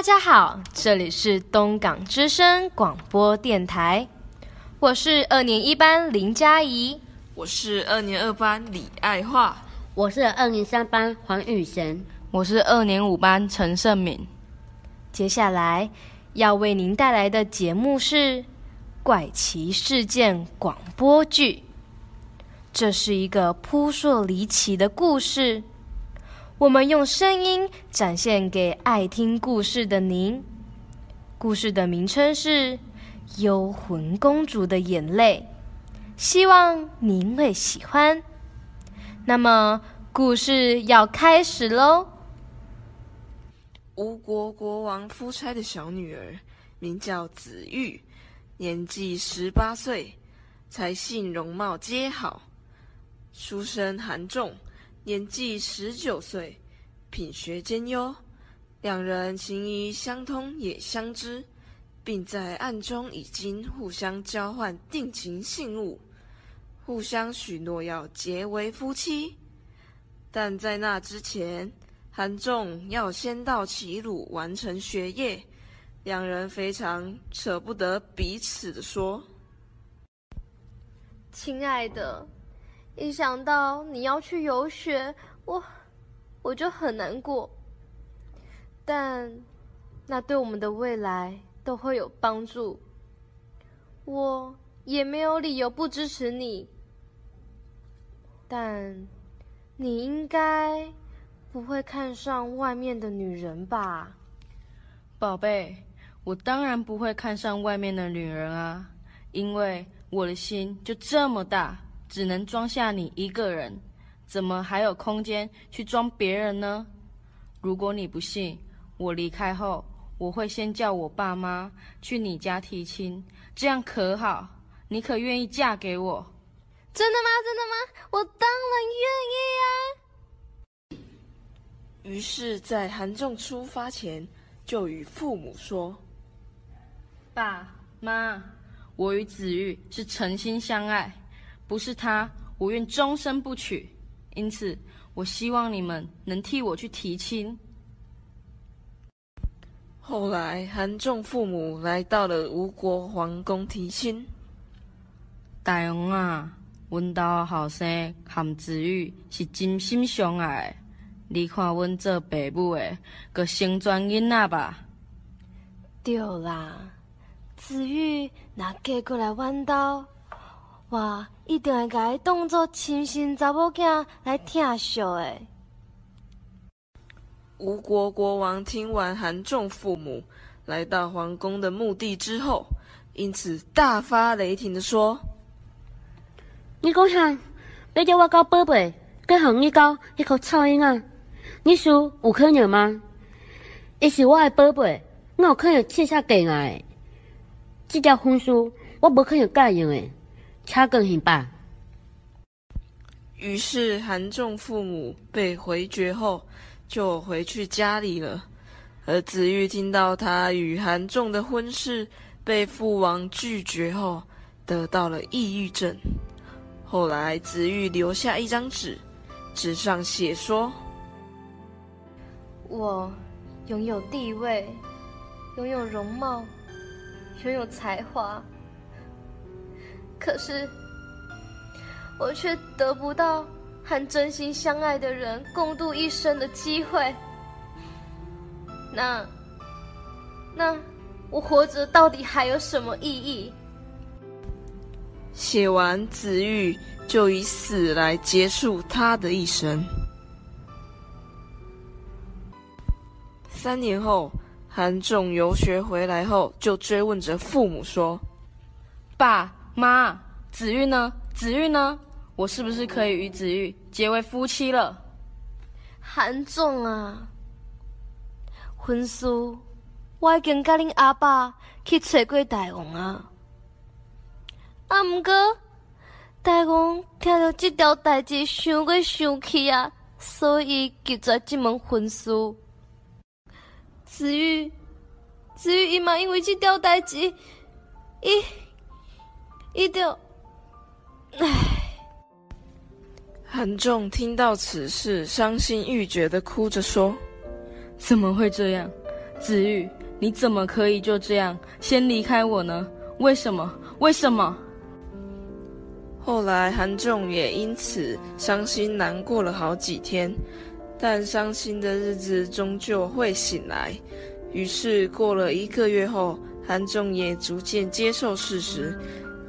大家好，这里是东港之声广播电台，我是二年一班林佳怡，我是二年二班李爱化，我是二年三班黄雨贤，我是二年五班陈胜敏。接下来要为您带来的节目是《怪奇事件广播剧》，这是一个扑朔离奇的故事。我们用声音展现给爱听故事的您。故事的名称是《幽魂公主的眼泪》，希望您会喜欢。那么，故事要开始喽。吴国国王夫差的小女儿名叫子玉，年纪十八岁，才性容貌皆好，出身寒重。年纪十九岁，品学兼优，两人情谊相通也相知，并在暗中已经互相交换定情信物，互相许诺要结为夫妻。但在那之前，韩仲要先到齐鲁完成学业，两人非常舍不得彼此的说：“亲爱的。”一想到你要去游学，我我就很难过。但那对我们的未来都会有帮助，我也没有理由不支持你。但你应该不会看上外面的女人吧，宝贝？我当然不会看上外面的女人啊，因为我的心就这么大。只能装下你一个人，怎么还有空间去装别人呢？如果你不信，我离开后，我会先叫我爸妈去你家提亲，这样可好？你可愿意嫁给我？真的吗？真的吗？我当然愿意啊！于是，在韩仲出发前，就与父母说：“爸妈，我与子玉是诚心相爱。”不是他，我愿终身不娶。因此，我希望你们能替我去提亲。后来，韩仲父母来到了吴国皇宫提亲。大王啊，阮家后生韩子玉是真心相爱，你看阮做爸母的，个成全囡仔吧。对啦，子玉那嫁过来阮家。我一定会甲伊当做亲生查某囝来疼惜的。吴国国王听完韩仲父母来到皇宫的墓地之后，因此大发雷霆的说：“你讲啥？要叫我交宝贝，跟向你交一口臭婴啊？你说有可能吗？伊是我的宝贝，我有可能欠下给爱。这条婚书我无可能答应的。”差更行吧。于是韩仲父母被回绝后，就回去家里了。而子玉听到他与韩仲的婚事被父王拒绝后，得到了抑郁症。后来子玉留下一张纸，纸上写说：“我拥有地位，拥有容貌，拥有才华。”可是，我却得不到和真心相爱的人共度一生的机会。那，那我活着到底还有什么意义？写完，子玉就以死来结束他的一生。三年后，韩仲游学回来后，就追问着父母说：“爸。”妈，子玉呢？子玉呢？我是不是可以与子玉结为夫妻了？韩总啊，婚书我已经甲恁阿爸去找过大王啊，啊，毋过大王听到这条代志，想过想去啊，所以拒绝这门婚书。子玉，子玉伊嘛因为这条代志，伊。一定，唉。韩仲听到此事，伤心欲绝的哭着说：“怎么会这样？子玉，你怎么可以就这样先离开我呢？为什么？为什么？后来韩仲也因此伤心难过了好几天，但伤心的日子终究会醒来。于是过了一个月后，韩仲也逐渐接受事实，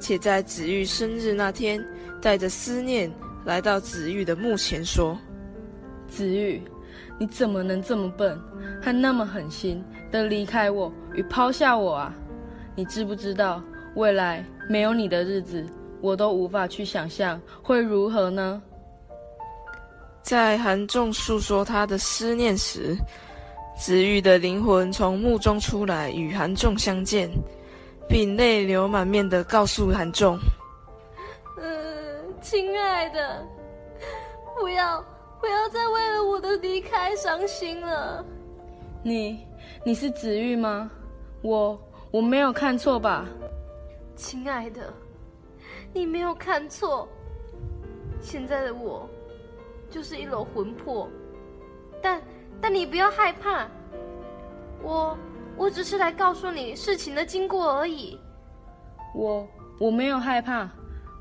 且在子玉生日那天，带着思念来到子玉的墓前说：“子玉，你怎么能这么笨，还那么狠心的离开我与抛下我啊？你知不知道未来没有你的日子？”我都无法去想象会如何呢？在韩仲诉说他的思念时，子玉的灵魂从墓中出来，与韩仲相见，并泪流满面的告诉韩仲：“嗯，亲爱的，不要不要再为了我的离开伤心了。你你是子玉吗？我我没有看错吧？亲爱的。”你没有看错，现在的我就是一篓魂魄，但但你不要害怕，我我只是来告诉你事情的经过而已。我我没有害怕，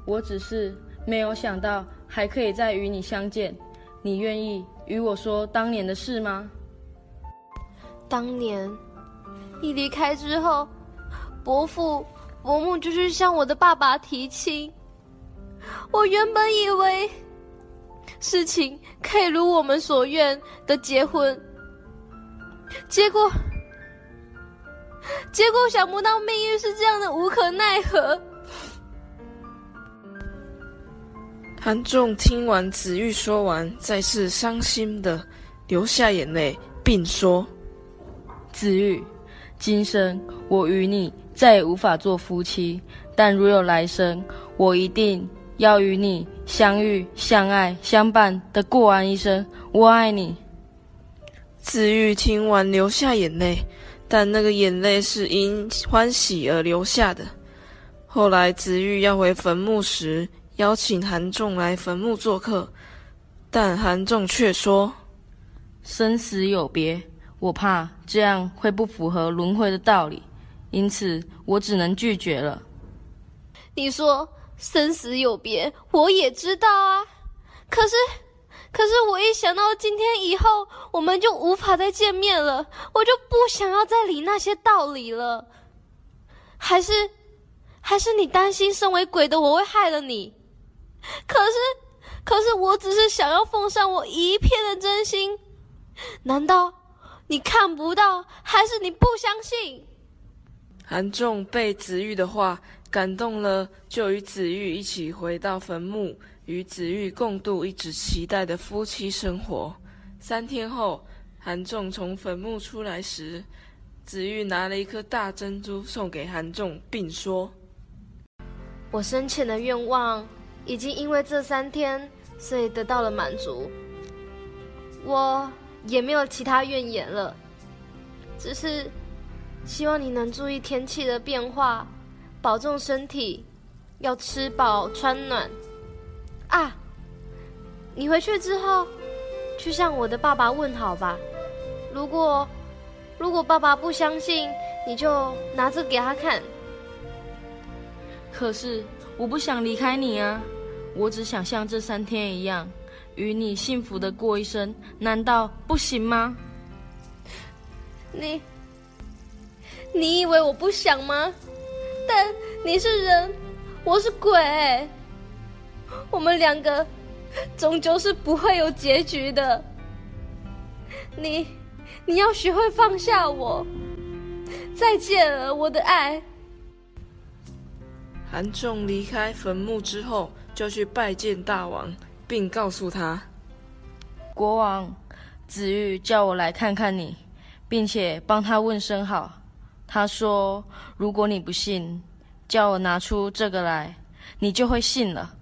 我只是没有想到还可以再与你相见。你愿意与我说当年的事吗？当年你离开之后，伯父。伯母就去向我的爸爸提亲，我原本以为事情可以如我们所愿的结婚，结果 结果想不到命运是这样的无可奈何。韩仲听完子玉说完，再次伤心的流下眼泪，并说：“子玉，今生我与你。”再也无法做夫妻，但如有来生，我一定要与你相遇、相爱、相伴的过完一生。我爱你。子玉听完流下眼泪，但那个眼泪是因欢喜而流下的。后来子玉要回坟墓时，邀请韩仲来坟墓做客，但韩仲却说：“生死有别，我怕这样会不符合轮回的道理。”因此，我只能拒绝了。你说生死有别，我也知道啊。可是，可是我一想到今天以后我们就无法再见面了，我就不想要再理那些道理了。还是，还是你担心身为鬼的我会害了你？可是，可是我只是想要奉上我一片的真心。难道你看不到？还是你不相信？韩仲被子玉的话感动了，就与子玉一起回到坟墓，与子玉共度一直期待的夫妻生活。三天后，韩仲从坟墓出来时，子玉拿了一颗大珍珠送给韩仲，并说：“我生前的愿望已经因为这三天，所以得到了满足。我也没有其他怨言了，只是……”希望你能注意天气的变化，保重身体，要吃饱穿暖。啊，你回去之后，去向我的爸爸问好吧。如果如果爸爸不相信，你就拿着给他看。可是我不想离开你啊，我只想像这三天一样，与你幸福的过一生，难道不行吗？你。你以为我不想吗？但你是人，我是鬼，我们两个终究是不会有结局的。你，你要学会放下我。再见了，我的爱。韩仲离开坟墓之后，就去拜见大王，并告诉他：国王子玉叫我来看看你，并且帮他问声好。他说：“如果你不信，叫我拿出这个来，你就会信了。”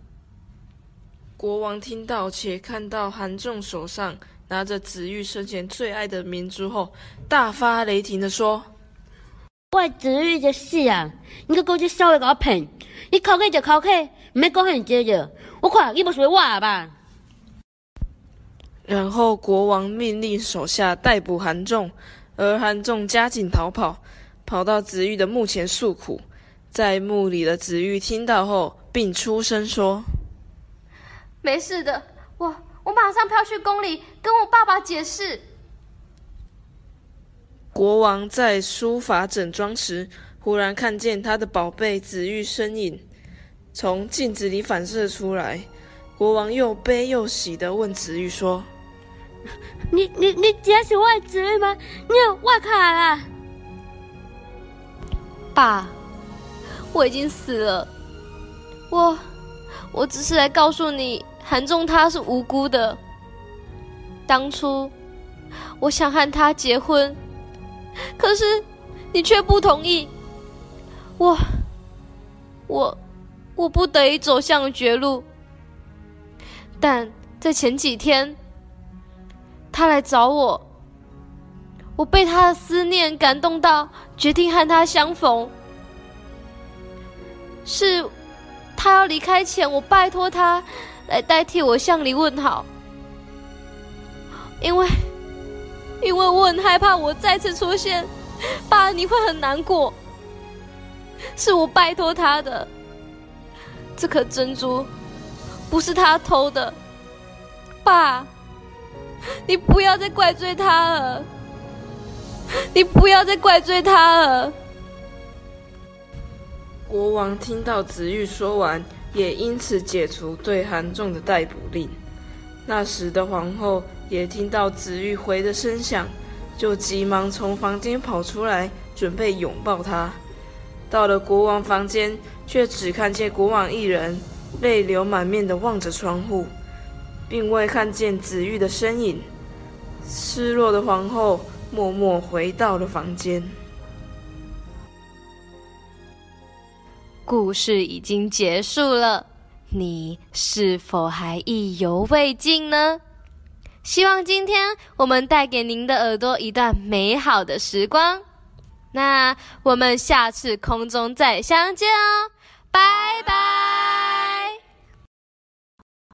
国王听到且看到韩仲手上拿着子玉生前最爱的明珠后，大发雷霆的说：“我子玉的事啊，你个狗只稍微给我骗，你考客就考客，唔要讲很多着。我看你不属于我吧。”然后国王命令手下逮捕韩仲。而韩仲加紧逃跑，跑到子玉的墓前诉苦。在墓里的子玉听到后，并出声说：“没事的，我我马上飘去宫里跟我爸爸解释。”国王在书法整装时，忽然看见他的宝贝子玉身影从镜子里反射出来。国王又悲又喜地问子玉说：“你你你真是我的子玉吗？你有外卡啦！”爸。我已经死了，我我只是来告诉你，韩仲他是无辜的。当初我想和他结婚，可是你却不同意，我我我不得已走向了绝路。但在前几天，他来找我，我被他的思念感动到，决定和他相逢。是，他要离开前，我拜托他来代替我向你问好，因为，因为我很害怕我再次出现，爸你会很难过。是我拜托他的，这颗珍珠不是他偷的，爸，你不要再怪罪他了，你不要再怪罪他了。国王听到子玉说完，也因此解除对韩仲的逮捕令。那时的皇后也听到子玉回的声响，就急忙从房间跑出来，准备拥抱他。到了国王房间，却只看见国王一人，泪流满面的望着窗户，并未看见子玉的身影。失落的皇后默默回到了房间。故事已经结束了，你是否还意犹未尽呢？希望今天我们带给您的耳朵一段美好的时光。那我们下次空中再相见哦，拜拜。